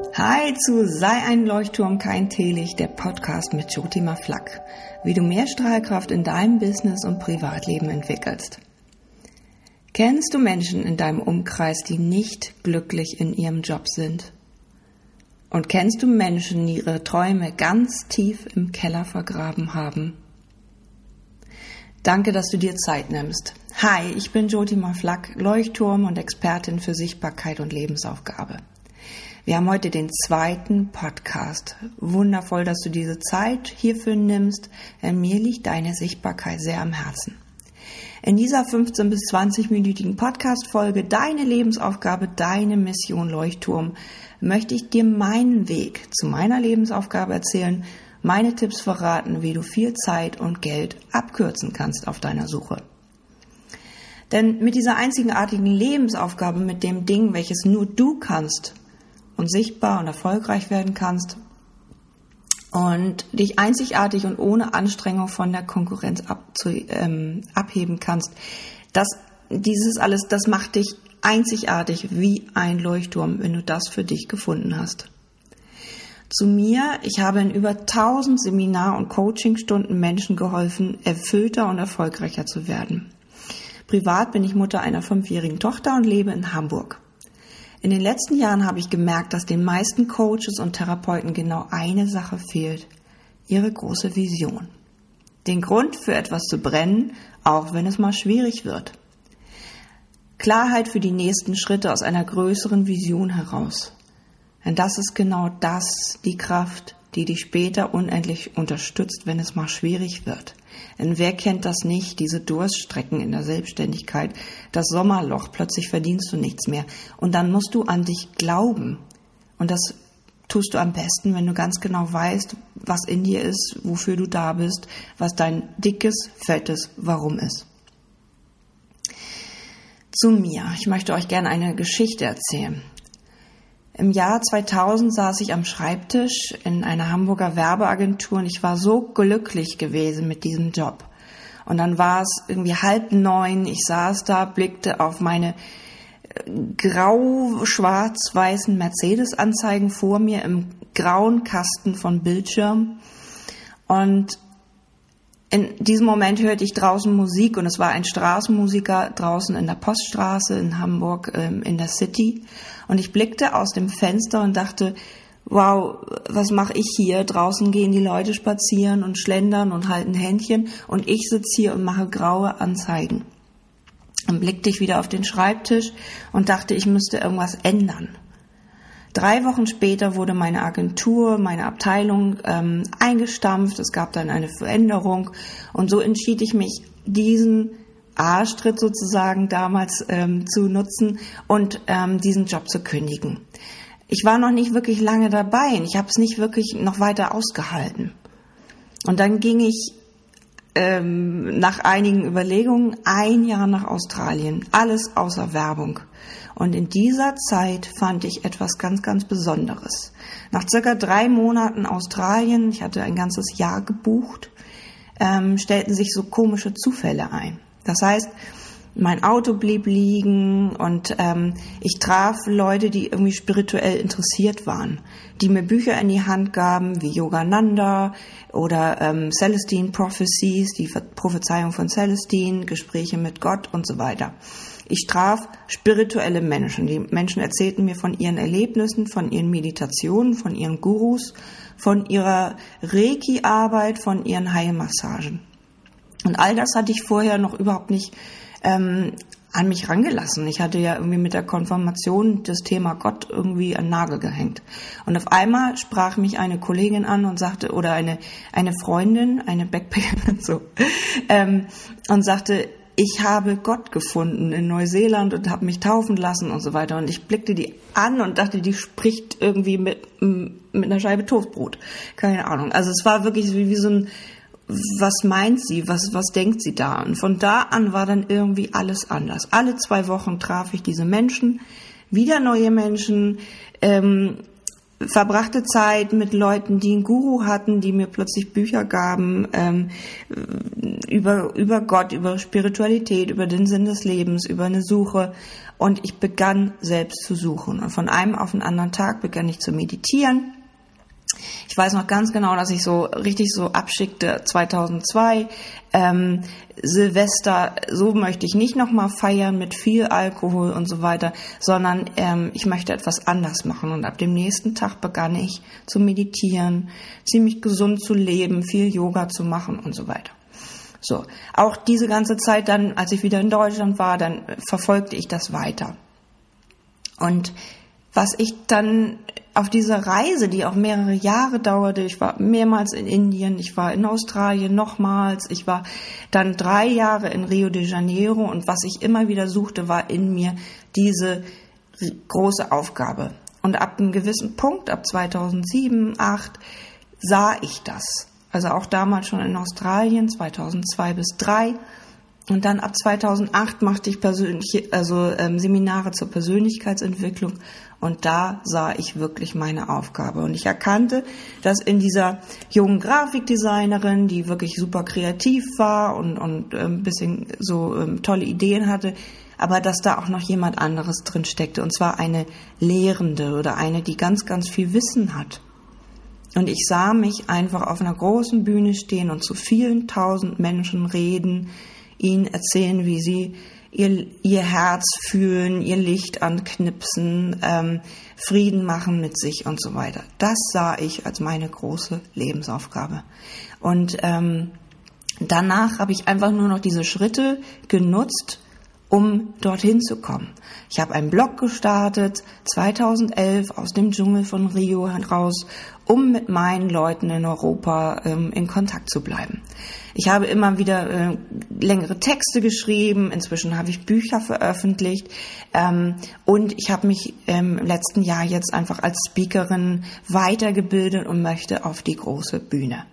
Hi zu Sei ein Leuchtturm, kein Teelicht, der Podcast mit Jotima Flack. Wie du mehr Strahlkraft in deinem Business und Privatleben entwickelst. Kennst du Menschen in deinem Umkreis, die nicht glücklich in ihrem Job sind? Und kennst du Menschen, die ihre Träume ganz tief im Keller vergraben haben? Danke, dass du dir Zeit nimmst. Hi, ich bin Jotima Flack, Leuchtturm und Expertin für Sichtbarkeit und Lebensaufgabe. Wir haben heute den zweiten Podcast. Wundervoll, dass du diese Zeit hierfür nimmst, denn mir liegt deine Sichtbarkeit sehr am Herzen. In dieser 15 bis 20-minütigen Podcast-Folge Deine Lebensaufgabe, deine Mission Leuchtturm möchte ich dir meinen Weg zu meiner Lebensaufgabe erzählen, meine Tipps verraten, wie du viel Zeit und Geld abkürzen kannst auf deiner Suche. Denn mit dieser einzigartigen Lebensaufgabe, mit dem Ding, welches nur du kannst und sichtbar und erfolgreich werden kannst, und dich einzigartig und ohne Anstrengung von der Konkurrenz abzu, ähm, abheben kannst. Das, dieses alles, das macht dich einzigartig wie ein Leuchtturm, wenn du das für dich gefunden hast. Zu mir, ich habe in über 1000 Seminar- und Coachingstunden Menschen geholfen, erfüllter und erfolgreicher zu werden. Privat bin ich Mutter einer fünfjährigen Tochter und lebe in Hamburg. In den letzten Jahren habe ich gemerkt, dass den meisten Coaches und Therapeuten genau eine Sache fehlt. Ihre große Vision. Den Grund für etwas zu brennen, auch wenn es mal schwierig wird. Klarheit für die nächsten Schritte aus einer größeren Vision heraus. Denn das ist genau das, die Kraft, die dich später unendlich unterstützt, wenn es mal schwierig wird. Denn wer kennt das nicht, diese Durststrecken in der Selbstständigkeit, das Sommerloch, plötzlich verdienst du nichts mehr. Und dann musst du an dich glauben. Und das tust du am besten, wenn du ganz genau weißt, was in dir ist, wofür du da bist, was dein dickes, fettes Warum ist. Zu mir. Ich möchte euch gerne eine Geschichte erzählen. Im Jahr 2000 saß ich am Schreibtisch in einer Hamburger Werbeagentur und ich war so glücklich gewesen mit diesem Job. Und dann war es irgendwie halb neun, ich saß da, blickte auf meine äh, grau-schwarz-weißen Mercedes-Anzeigen vor mir im grauen Kasten von Bildschirm und in diesem Moment hörte ich draußen Musik und es war ein Straßenmusiker draußen in der Poststraße in Hamburg ähm, in der City. Und ich blickte aus dem Fenster und dachte, wow, was mache ich hier? Draußen gehen die Leute spazieren und schlendern und halten Händchen und ich sitze hier und mache graue Anzeigen. Dann blickte ich wieder auf den Schreibtisch und dachte, ich müsste irgendwas ändern. Drei Wochen später wurde meine Agentur, meine Abteilung ähm, eingestampft. Es gab dann eine Veränderung und so entschied ich mich, diesen Arschtritt sozusagen damals ähm, zu nutzen und ähm, diesen Job zu kündigen. Ich war noch nicht wirklich lange dabei und ich habe es nicht wirklich noch weiter ausgehalten. Und dann ging ich ähm, nach einigen Überlegungen ein Jahr nach Australien, alles außer Werbung. Und in dieser Zeit fand ich etwas ganz, ganz Besonderes. Nach circa drei Monaten Australien, ich hatte ein ganzes Jahr gebucht, ähm, stellten sich so komische Zufälle ein. Das heißt, mein Auto blieb liegen und ähm, ich traf Leute, die irgendwie spirituell interessiert waren, die mir Bücher in die Hand gaben, wie Yogananda oder ähm, Celestine Prophecies, die Prophezeiung von Celestine, Gespräche mit Gott und so weiter. Ich traf spirituelle Menschen. Die Menschen erzählten mir von ihren Erlebnissen, von ihren Meditationen, von ihren Gurus, von ihrer Reiki-Arbeit, von ihren Heilmassagen. Und all das hatte ich vorher noch überhaupt nicht ähm, an mich rangelassen. Ich hatte ja irgendwie mit der Konfirmation das Thema Gott irgendwie an Nagel gehängt. Und auf einmal sprach mich eine Kollegin an und sagte, oder eine, eine Freundin, eine Backpackerin, so, ähm, und sagte, ich habe Gott gefunden in Neuseeland und habe mich taufen lassen und so weiter. Und ich blickte die an und dachte, die spricht irgendwie mit, mit einer Scheibe Toastbrot. Keine Ahnung. Also es war wirklich wie, wie so ein, was meint sie, was, was denkt sie da? Und von da an war dann irgendwie alles anders. Alle zwei Wochen traf ich diese Menschen, wieder neue Menschen. Ähm, verbrachte Zeit mit Leuten, die einen Guru hatten, die mir plötzlich Bücher gaben ähm, über, über Gott, über Spiritualität, über den Sinn des Lebens, über eine Suche. Und ich begann selbst zu suchen. Und von einem auf den anderen Tag begann ich zu meditieren ich weiß noch ganz genau, dass ich so richtig so abschickte 2002. Ähm, Silvester, so möchte ich nicht nochmal feiern mit viel Alkohol und so weiter, sondern ähm, ich möchte etwas anders machen. Und ab dem nächsten Tag begann ich zu meditieren, ziemlich gesund zu leben, viel Yoga zu machen und so weiter. So, auch diese ganze Zeit dann, als ich wieder in Deutschland war, dann verfolgte ich das weiter. Und was ich dann auf dieser Reise, die auch mehrere Jahre dauerte, ich war mehrmals in Indien, ich war in Australien nochmals, ich war dann drei Jahre in Rio de Janeiro und was ich immer wieder suchte, war in mir diese große Aufgabe. Und ab einem gewissen Punkt, ab 2007, 2008, sah ich das. Also auch damals schon in Australien, 2002 bis 2003. Und dann ab 2008 machte ich persönliche, also ähm, Seminare zur Persönlichkeitsentwicklung und da sah ich wirklich meine Aufgabe. Und ich erkannte, dass in dieser jungen Grafikdesignerin, die wirklich super kreativ war und, und ähm, ein bisschen so ähm, tolle Ideen hatte, aber dass da auch noch jemand anderes drin steckte. Und zwar eine Lehrende oder eine, die ganz, ganz viel Wissen hat. Und ich sah mich einfach auf einer großen Bühne stehen und zu vielen tausend Menschen reden, ihnen erzählen, wie sie ihr, ihr Herz fühlen, ihr Licht anknipsen, ähm, Frieden machen mit sich und so weiter. Das sah ich als meine große Lebensaufgabe. Und ähm, danach habe ich einfach nur noch diese Schritte genutzt, um dorthin zu kommen. Ich habe einen Blog gestartet, 2011 aus dem Dschungel von Rio heraus, um mit meinen Leuten in Europa ähm, in Kontakt zu bleiben. Ich habe immer wieder äh, längere Texte geschrieben, inzwischen habe ich Bücher veröffentlicht ähm, und ich habe mich ähm, im letzten Jahr jetzt einfach als Speakerin weitergebildet und möchte auf die große Bühne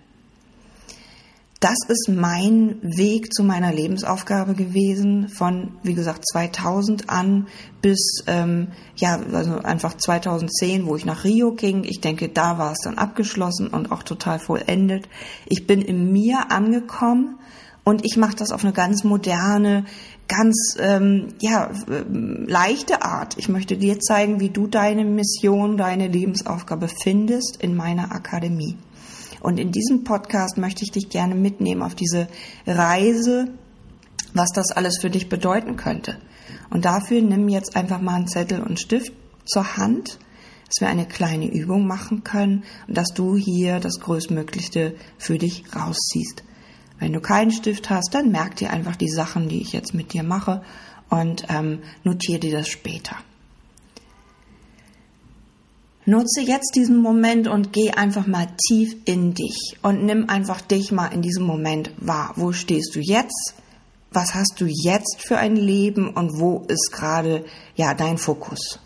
das ist mein Weg zu meiner Lebensaufgabe gewesen, von, wie gesagt, 2000 an bis, ähm, ja, also einfach 2010, wo ich nach Rio ging. Ich denke, da war es dann abgeschlossen und auch total vollendet. Ich bin in mir angekommen und ich mache das auf eine ganz moderne, ganz ähm, ja leichte Art. Ich möchte dir zeigen, wie du deine Mission, deine Lebensaufgabe findest in meiner Akademie. Und in diesem Podcast möchte ich dich gerne mitnehmen auf diese Reise, was das alles für dich bedeuten könnte. Und dafür nimm jetzt einfach mal einen Zettel und Stift zur Hand, dass wir eine kleine Übung machen können und dass du hier das Größtmöglichste für dich rausziehst. Wenn du keinen Stift hast, dann merk dir einfach die Sachen, die ich jetzt mit dir mache und ähm, notiere dir das später. Nutze jetzt diesen Moment und geh einfach mal tief in dich und nimm einfach dich mal in diesem Moment wahr. Wo stehst du jetzt? Was hast du jetzt für ein Leben und wo ist gerade ja dein Fokus?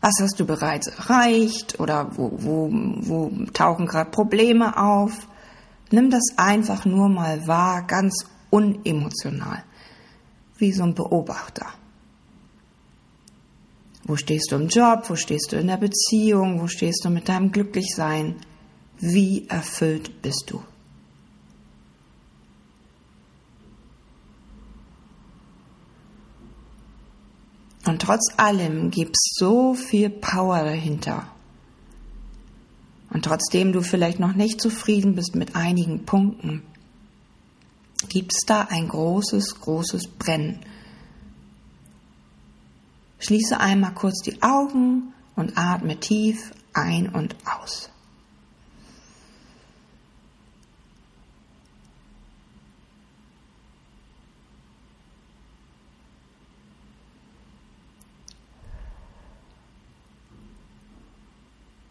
Was hast du bereits erreicht oder wo, wo, wo tauchen gerade Probleme auf? Nimm das einfach nur mal wahr, ganz unemotional, wie so ein Beobachter. Wo stehst du im Job? Wo stehst du in der Beziehung? Wo stehst du mit deinem Glücklichsein? Wie erfüllt bist du? Und trotz allem gibt es so viel Power dahinter. Und trotzdem du vielleicht noch nicht zufrieden bist mit einigen Punkten, gibt es da ein großes, großes Brennen Schließe einmal kurz die Augen und atme tief ein und aus.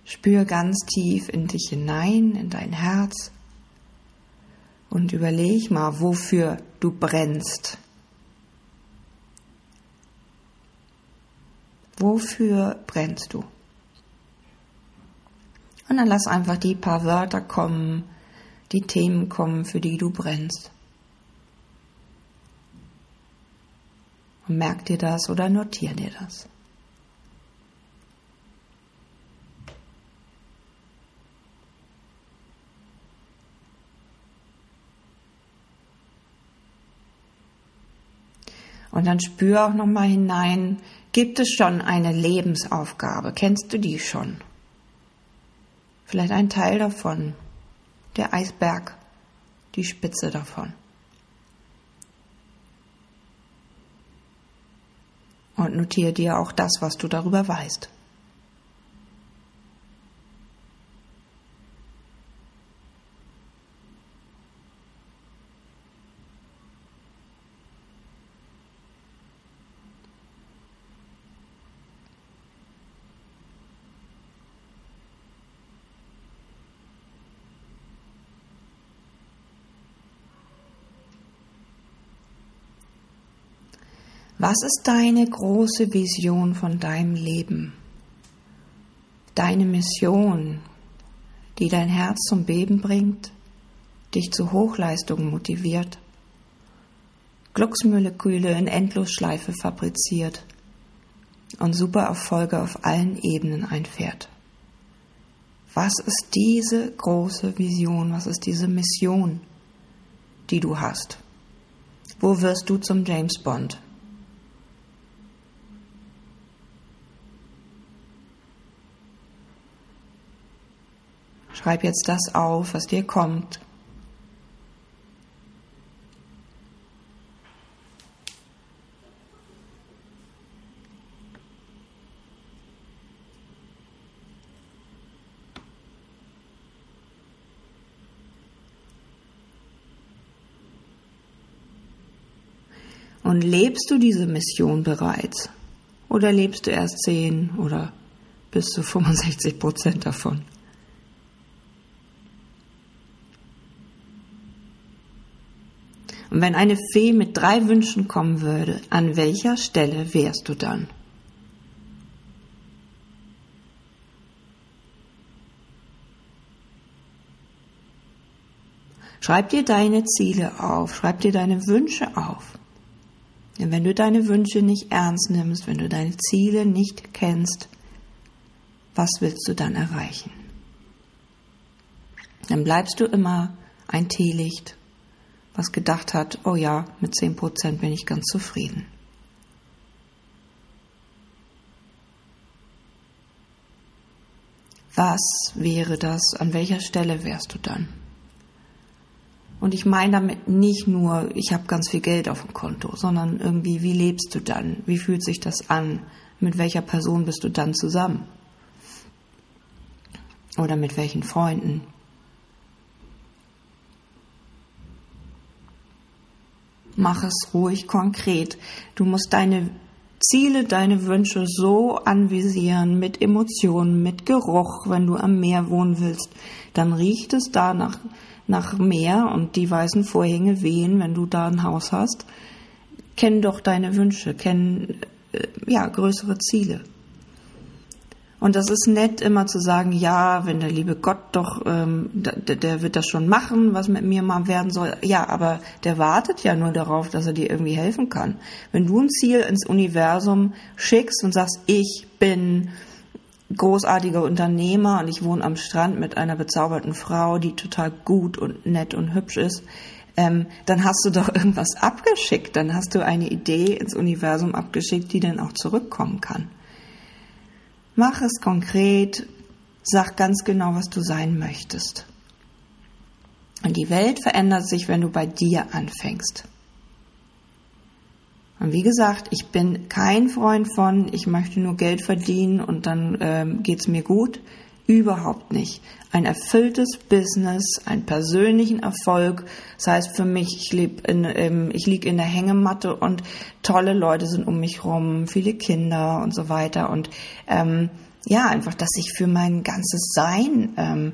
Spür ganz tief in dich hinein, in dein Herz und überleg mal, wofür du brennst. Wofür brennst du? Und dann lass einfach die paar Wörter kommen, die Themen kommen, für die du brennst. Und merk dir das oder notier dir das. Und dann spür auch nochmal hinein, gibt es schon eine Lebensaufgabe? Kennst du die schon? Vielleicht ein Teil davon, der Eisberg, die Spitze davon. Und notiere dir auch das, was du darüber weißt. Was ist deine große Vision von deinem Leben? Deine Mission, die dein Herz zum Beben bringt, dich zu Hochleistungen motiviert, Glücksmoleküle in Endlosschleife fabriziert und Supererfolge auf allen Ebenen einfährt. Was ist diese große Vision? Was ist diese Mission, die du hast? Wo wirst du zum James Bond? Schreib jetzt das auf, was dir kommt. Und lebst du diese Mission bereits? Oder lebst du erst 10 oder bis zu 65 Prozent davon? Und wenn eine Fee mit drei Wünschen kommen würde, an welcher Stelle wärst du dann? Schreib dir deine Ziele auf, schreib dir deine Wünsche auf. Denn wenn du deine Wünsche nicht ernst nimmst, wenn du deine Ziele nicht kennst, was willst du dann erreichen? Dann bleibst du immer ein Teelicht was gedacht hat, oh ja, mit 10 Prozent bin ich ganz zufrieden. Was wäre das? An welcher Stelle wärst du dann? Und ich meine damit nicht nur, ich habe ganz viel Geld auf dem Konto, sondern irgendwie, wie lebst du dann? Wie fühlt sich das an? Mit welcher Person bist du dann zusammen? Oder mit welchen Freunden? Mach es ruhig konkret. Du musst deine Ziele, deine Wünsche so anvisieren mit Emotionen, mit Geruch. Wenn du am Meer wohnen willst, dann riecht es da nach, nach Meer und die weißen Vorhänge wehen, wenn du da ein Haus hast. Kenn doch deine Wünsche, kenn äh, ja größere Ziele. Und das ist nett, immer zu sagen, ja, wenn der liebe Gott doch, ähm, der, der wird das schon machen, was mit mir mal werden soll. Ja, aber der wartet ja nur darauf, dass er dir irgendwie helfen kann. Wenn du ein Ziel ins Universum schickst und sagst, ich bin großartiger Unternehmer und ich wohne am Strand mit einer bezauberten Frau, die total gut und nett und hübsch ist, ähm, dann hast du doch irgendwas abgeschickt, dann hast du eine Idee ins Universum abgeschickt, die dann auch zurückkommen kann. Mach es konkret, sag ganz genau, was du sein möchtest. Und die Welt verändert sich, wenn du bei dir anfängst. Und wie gesagt, ich bin kein Freund von, ich möchte nur Geld verdienen und dann ähm, geht's mir gut. Überhaupt nicht. Ein erfülltes Business, einen persönlichen Erfolg. Das heißt für mich, ich, leb in, ähm, ich liege in der Hängematte und tolle Leute sind um mich rum, viele Kinder und so weiter. Und ähm, ja, einfach, dass ich für mein ganzes Sein ähm,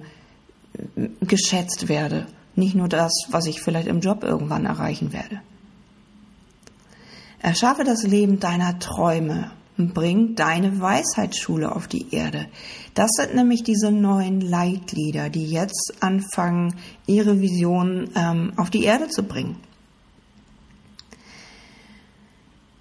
geschätzt werde. Nicht nur das, was ich vielleicht im Job irgendwann erreichen werde. Erschaffe das Leben deiner Träume bring deine Weisheitsschule auf die Erde. Das sind nämlich diese neuen Leitlieder, die jetzt anfangen, ihre Vision ähm, auf die Erde zu bringen.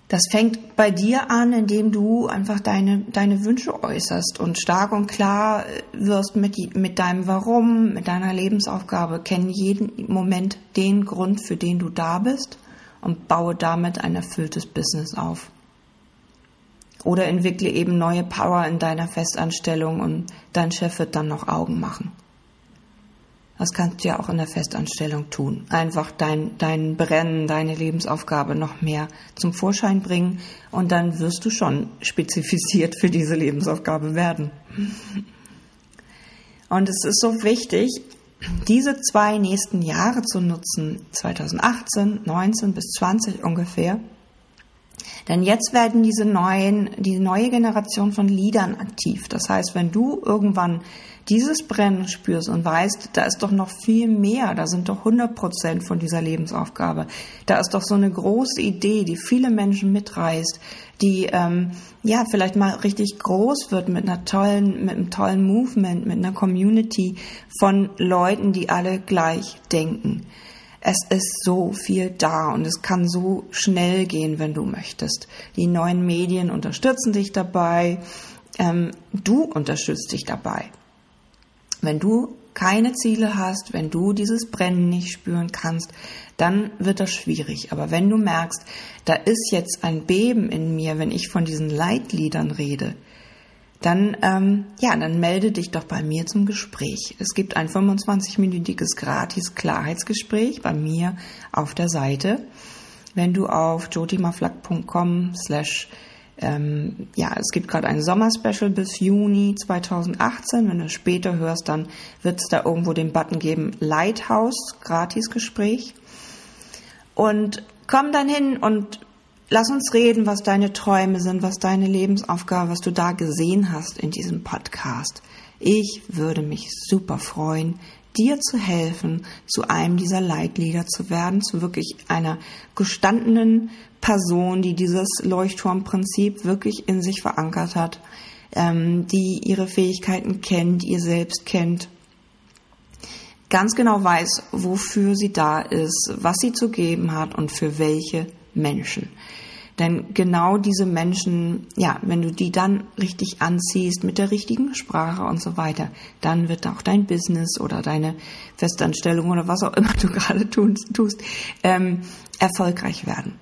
Das fängt bei dir an, indem du einfach deine, deine Wünsche äußerst und stark und klar wirst mit, mit deinem Warum, mit deiner Lebensaufgabe. Kenn jeden Moment den Grund, für den du da bist und baue damit ein erfülltes Business auf. Oder entwickle eben neue Power in deiner Festanstellung und dein Chef wird dann noch Augen machen. Das kannst du ja auch in der Festanstellung tun. Einfach dein, dein Brennen, deine Lebensaufgabe noch mehr zum Vorschein bringen und dann wirst du schon spezifiziert für diese Lebensaufgabe werden. Und es ist so wichtig, diese zwei nächsten Jahre zu nutzen, 2018, 19 bis 20 ungefähr, denn jetzt werden diese neuen, die neue Generation von Liedern aktiv. Das heißt, wenn du irgendwann dieses Brennen spürst und weißt, da ist doch noch viel mehr, da sind doch 100 Prozent von dieser Lebensaufgabe. Da ist doch so eine große Idee, die viele Menschen mitreißt, die ähm, ja vielleicht mal richtig groß wird mit einer tollen, mit einem tollen Movement, mit einer Community von Leuten, die alle gleich denken. Es ist so viel da und es kann so schnell gehen, wenn du möchtest. Die neuen Medien unterstützen dich dabei. Ähm, du unterstützt dich dabei. Wenn du keine Ziele hast, wenn du dieses Brennen nicht spüren kannst, dann wird das schwierig. Aber wenn du merkst, da ist jetzt ein Beben in mir, wenn ich von diesen Leitliedern rede, dann, ähm, ja, dann melde dich doch bei mir zum Gespräch. Es gibt ein 25-minütiges gratis Klarheitsgespräch bei mir auf der Seite. Wenn du auf jotimaflack.com slash ähm, ja, es gibt gerade ein Sommerspecial bis Juni 2018. Wenn du später hörst, dann wird es da irgendwo den Button geben, Lighthouse, Gratisgespräch. Und komm dann hin und lass uns reden, was deine Träume sind, was deine Lebensaufgabe, was du da gesehen hast in diesem Podcast. Ich würde mich super freuen, dir zu helfen, zu einem dieser Leitlieder zu werden, zu wirklich einer gestandenen Person, die dieses Leuchtturmprinzip wirklich in sich verankert hat, ähm, die ihre Fähigkeiten kennt, ihr selbst kennt, ganz genau weiß, wofür sie da ist, was sie zu geben hat und für welche Menschen. Denn genau diese Menschen, ja, wenn du die dann richtig anziehst mit der richtigen Sprache und so weiter, dann wird auch dein Business oder deine Festanstellung oder was auch immer du gerade tust, ähm, erfolgreich werden.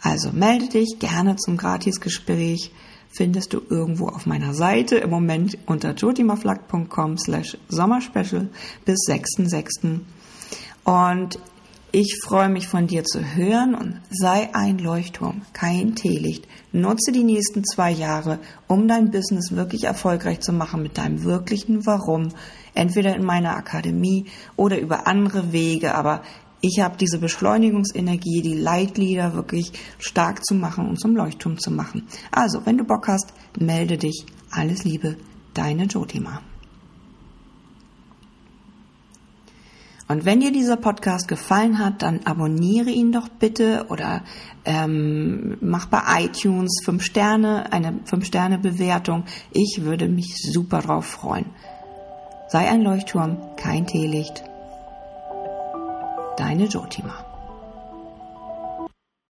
Also melde dich gerne zum Gratisgespräch. Findest du irgendwo auf meiner Seite im Moment unter jotimaflack.com slash Sommerspecial bis 6.6. Und ich freue mich von dir zu hören und sei ein Leuchtturm, kein Teelicht. Nutze die nächsten zwei Jahre, um dein Business wirklich erfolgreich zu machen mit deinem wirklichen Warum. Entweder in meiner Akademie oder über andere Wege, aber ich habe diese Beschleunigungsenergie, die Leitlieder wirklich stark zu machen und zum Leuchtturm zu machen. Also, wenn du Bock hast, melde dich. Alles Liebe, deine Jotima. Und wenn dir dieser Podcast gefallen hat, dann abonniere ihn doch bitte oder ähm, mach bei iTunes fünf Sterne, eine fünf Sterne Bewertung. Ich würde mich super drauf freuen. Sei ein Leuchtturm, kein Teelicht. Deine Jotima.